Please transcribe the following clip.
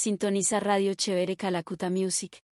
Sintoniza Radio Chévere Calacuta Music.